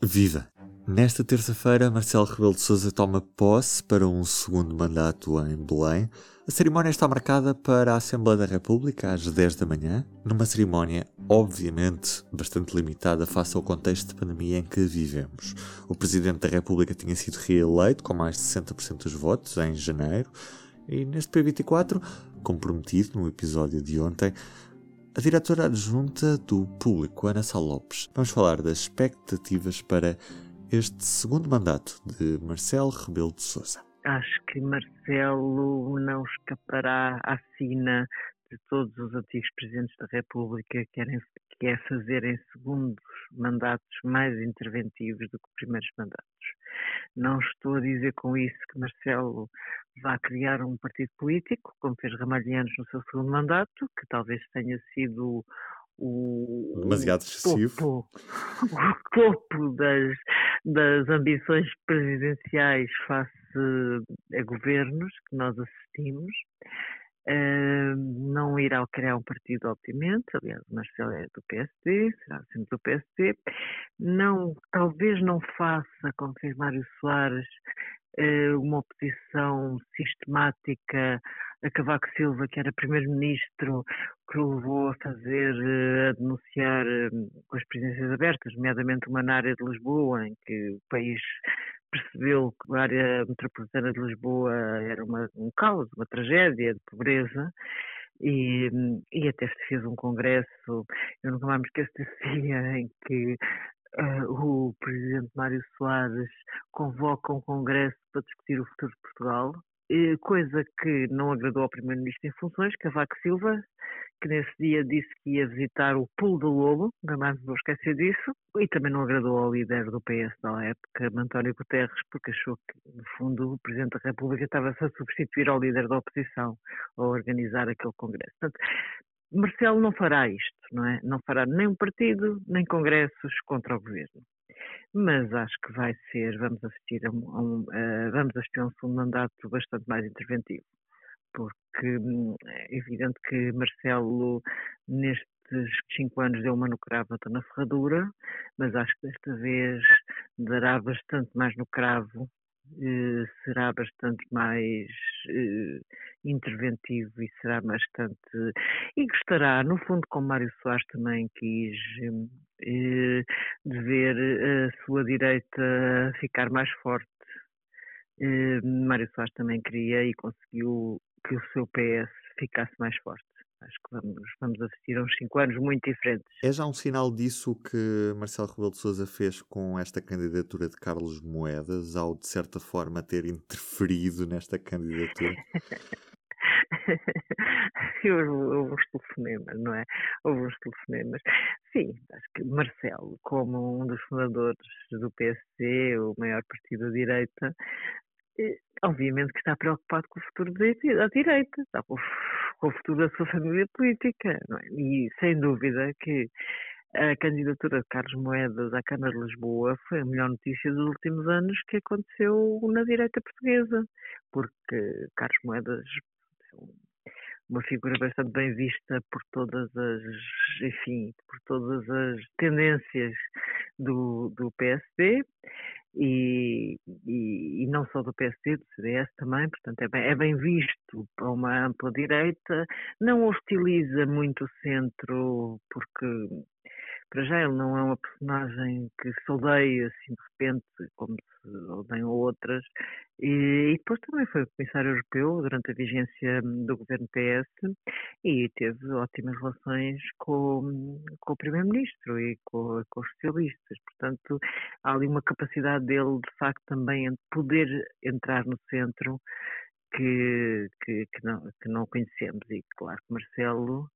Viva! Nesta terça-feira, Marcelo Rebelo de Sousa toma posse para um segundo mandato em Belém. A cerimónia está marcada para a Assembleia da República às 10 da manhã, numa cerimónia obviamente bastante limitada face ao contexto de pandemia em que vivemos. O Presidente da República tinha sido reeleito com mais de 60% dos votos em janeiro e neste P24, comprometido no episódio de ontem, a diretora adjunta do Público, Ana Sá Lopes. Vamos falar das expectativas para este segundo mandato de Marcelo Rebelo de Sousa. Acho que Marcelo não escapará à sina de todos os antigos presidentes da República que querem que é fazer em segundos mandatos mais interventivos do que primeiros mandatos. Não estou a dizer com isso que Marcelo vá criar um partido político, como fez Ramalhianos no seu segundo mandato, que talvez tenha sido o, demasiado excessivo. Topo, o topo das, das ambições presidenciais face a governos que nós assistimos. Não irá criar um partido, obviamente. Aliás, Marcelo é do PSD, será sempre do PSD. Não, talvez não faça, como fez Mário Soares, uh, uma oposição sistemática a Cavaco Silva, que era primeiro-ministro, que o levou a fazer, uh, a denunciar com as presidências abertas, nomeadamente uma na área de Lisboa, em que o país percebeu que a área metropolitana de Lisboa era uma, um caos, uma tragédia de pobreza, e, e até se fez um congresso, eu nunca mais me esqueço desse dia em que uh, o presidente Mário Soares convoca um congresso para discutir o futuro de Portugal, coisa que não agradou ao primeiro-ministro em funções, Cavaco Silva, que nesse dia disse que ia visitar o Pulo do Lobo, jamais vou esquecer disso, e também não agradou ao líder do PS da época, António Guterres, porque achou que, no fundo, o Presidente da República estava-se a substituir ao líder da oposição ao organizar aquele congresso. Portanto, Marcelo não fará isto, não é? Não fará nem um partido, nem congressos contra o governo. Mas acho que vai ser, vamos assistir a um, uh, vamos assistir a um mandato bastante mais interventivo porque hum, é evidente que Marcelo, nestes cinco anos, deu uma no cravo, outra na ferradura, mas acho que desta vez dará bastante mais no cravo, eh, será bastante mais eh, interventivo e será bastante. e gostará, no fundo, como Mário Soares também quis, eh, de ver a sua direita ficar mais forte. Mário Soares também queria e conseguiu que o seu PS ficasse mais forte. Acho que vamos, vamos assistir a uns cinco anos muito diferentes. É já um sinal disso que Marcelo Rebelo de Sousa fez com esta candidatura de Carlos Moedas, ao de certa forma ter interferido nesta candidatura? houve uns telefonemas, não é? Houve uns telefonemas. Sim, acho que Marcelo, como um dos fundadores do PSD, o maior partido da direita, obviamente que está preocupado com o futuro da direita, está com, o futuro da sua família política. É? E sem dúvida que a candidatura de Carlos Moedas à Câmara de Lisboa foi a melhor notícia dos últimos anos que aconteceu na direita portuguesa, porque Carlos Moedas uma figura bastante bem vista por todas as, enfim, por todas as tendências do, do PSD e, e, e, não só do PSD, do CDS também, portanto é bem, é bem visto para uma ampla direita, não hostiliza muito o centro, porque para já ele não é uma personagem que se odeia assim de repente, como se odeiam outras, e, e, depois também foi comissário europeu durante a vigência do governo PS e teve ótimas relações com, com o primeiro-ministro e com, com, os socialistas. Portanto, há ali uma capacidade dele, de facto, também de poder entrar no centro que, que, que, não, que não conhecemos. E claro que Marcelo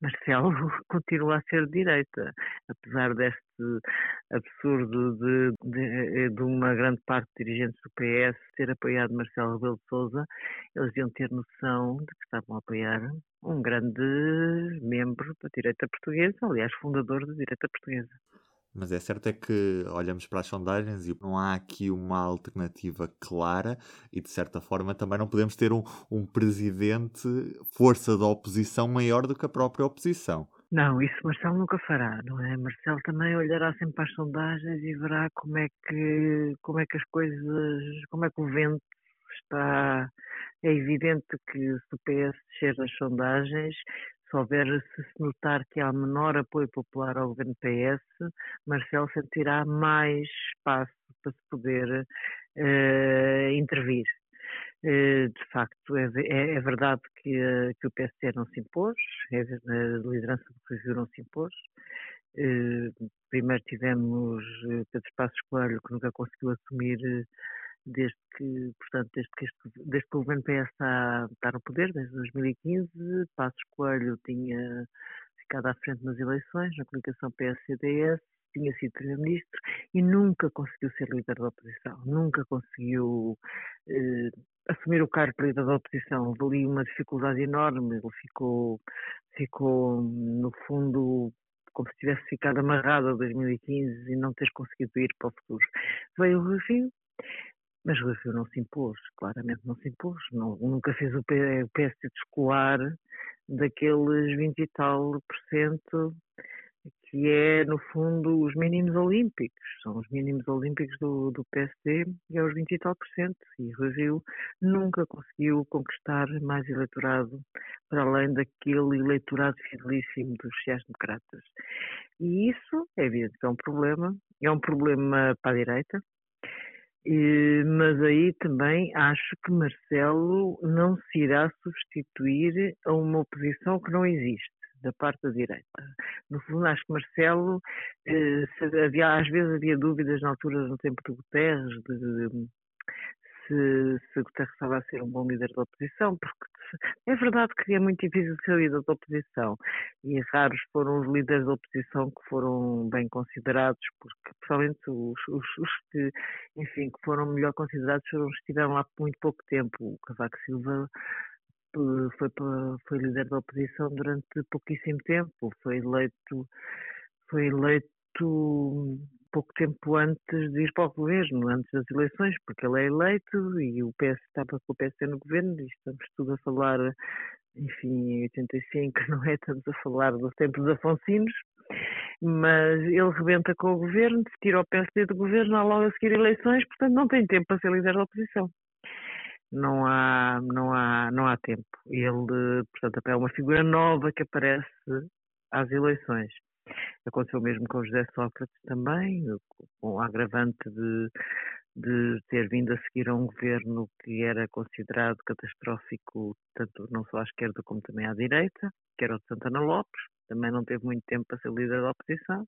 Marcelo continua a ser direita, apesar deste absurdo de, de, de, uma grande parte de dirigentes do PS ter apoiado Marcelo Rebelo de Sousa, eles deviam ter noção de que estavam a apoiar um grande membro da direita portuguesa, aliás, fundador da direita portuguesa. Mas é certo é que olhamos para as sondagens e não há aqui uma alternativa clara e de certa forma também não podemos ter um, um presidente força da oposição maior do que a própria oposição. Não, isso Marcelo nunca fará, não é? Marcelo também olhará sempre para as sondagens e verá como é que, como é que as coisas, como é que o vento está. É evidente que se o PS descer nas sondagens, se houver, se se notar que há menor apoio popular ao governo PS, Marcelo sentirá mais espaço para se poder uh, intervir. Uh, de facto, é, é, é verdade que, uh, que, o PSD não se impôs, é, a liderança do Rio não se impôs. primeiro tivemos Pedro Passos Coelho, que nunca conseguiu assumir desde que, portanto, desde que, este, desde que o governo PS está, está no poder, desde 2015, Passos Coelho tinha ficado à frente nas eleições, na coligação PS-CDS, tinha sido Primeiro-Ministro e nunca conseguiu ser líder da oposição, nunca conseguiu eh, assumir o cargo de líder da oposição. Houve ali uma dificuldade enorme, ele ficou, ficou no fundo, como se tivesse ficado amarrado a 2015 e não ter conseguido ir para o futuro. Veio o Rufio, mas o Rio não se impôs, claramente não se impôs, não, nunca fez o PS descolar daqueles 20 e tal por cento que é, no fundo, os mínimos olímpicos. São os mínimos olímpicos do, do PSD e é os 20 e tal por cento. E o Rio nunca conseguiu conquistar mais eleitorado para além daquele eleitorado fidelíssimo dos sociais-democratas. E isso, é evidente é um problema. É um problema para a direita, mas aí também acho que Marcelo não se irá substituir a uma oposição que não existe da parte da direita. No fundo, acho que Marcelo, eh, havia, às vezes havia dúvidas na altura no tempo do Guterres de, de, se, se Guterres estava a ser um bom líder da oposição, porque é verdade que é muito difícil ser líder da oposição e raros foram os líderes da oposição que foram bem considerados, porque principalmente os, os, os que, enfim, que foram melhor considerados foram os que estiveram lá por muito pouco tempo. O Cavaco Silva eh, foi, foi líder da oposição durante pouquíssimo tempo, foi eleito, foi eleito pouco tempo antes de ir para o governo, antes das eleições, porque ele é eleito e o PS estava com o PSD no governo e estamos tudo a falar, enfim, em 85, não é? Estamos a falar dos tempos afonsinos, mas ele rebenta com o governo, tira o PSD do governo, há logo a seguir eleições, portanto não tem tempo para ser líder da oposição. Não há, não há, não há tempo. Ele, portanto, é uma figura nova que aparece às eleições. Aconteceu mesmo com José Sócrates também, com o agravante de, de ter vindo a seguir a um governo que era considerado catastrófico, tanto não só à esquerda como também à direita, que era o de Santana Lopes, também não teve muito tempo para ser líder da oposição,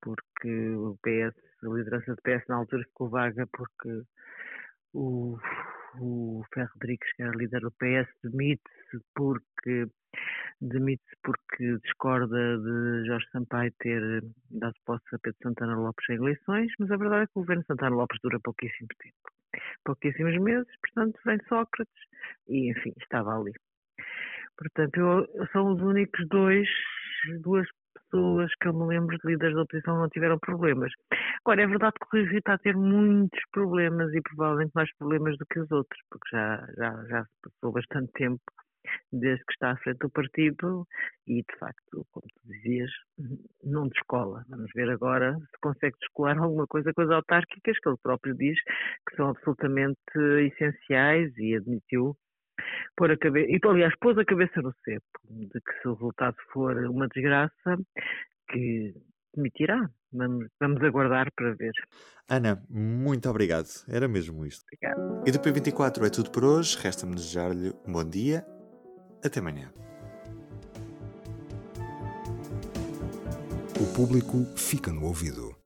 porque o PS, a liderança do PS na altura ficou vaga porque o, o Ferro Rodrigues, que era líder do PS, demite-se porque demite-se porque discorda de Jorge Sampaio ter dado posse a Pedro Santana Lopes em eleições, mas a verdade é que o governo Santana Lopes dura pouquíssimo tempo. Pouquíssimos meses, portanto, vem Sócrates e, enfim, estava ali. Portanto, eu, são os únicos dois, duas pessoas que eu me lembro de líderes da oposição não tiveram problemas. Agora, é verdade que o Rui está a ter muitos problemas e provavelmente mais problemas do que os outros, porque já, já, já passou bastante tempo desde que está à frente do partido e, de facto, como tu dizias, não descola. Vamos ver agora se consegue descolar alguma coisa com as autárquicas, que ele próprio diz que são absolutamente essenciais e admitiu pôr a cabeça, e aliás, pôs a cabeça no cepo, de que se o resultado for uma desgraça, que demitirá. Vamos, vamos aguardar para ver. Ana, muito obrigado. Era mesmo isto. Obrigado. E do P24 é tudo por hoje. Resta-me desejar-lhe um bom dia até amanhã. O público fica no ouvido.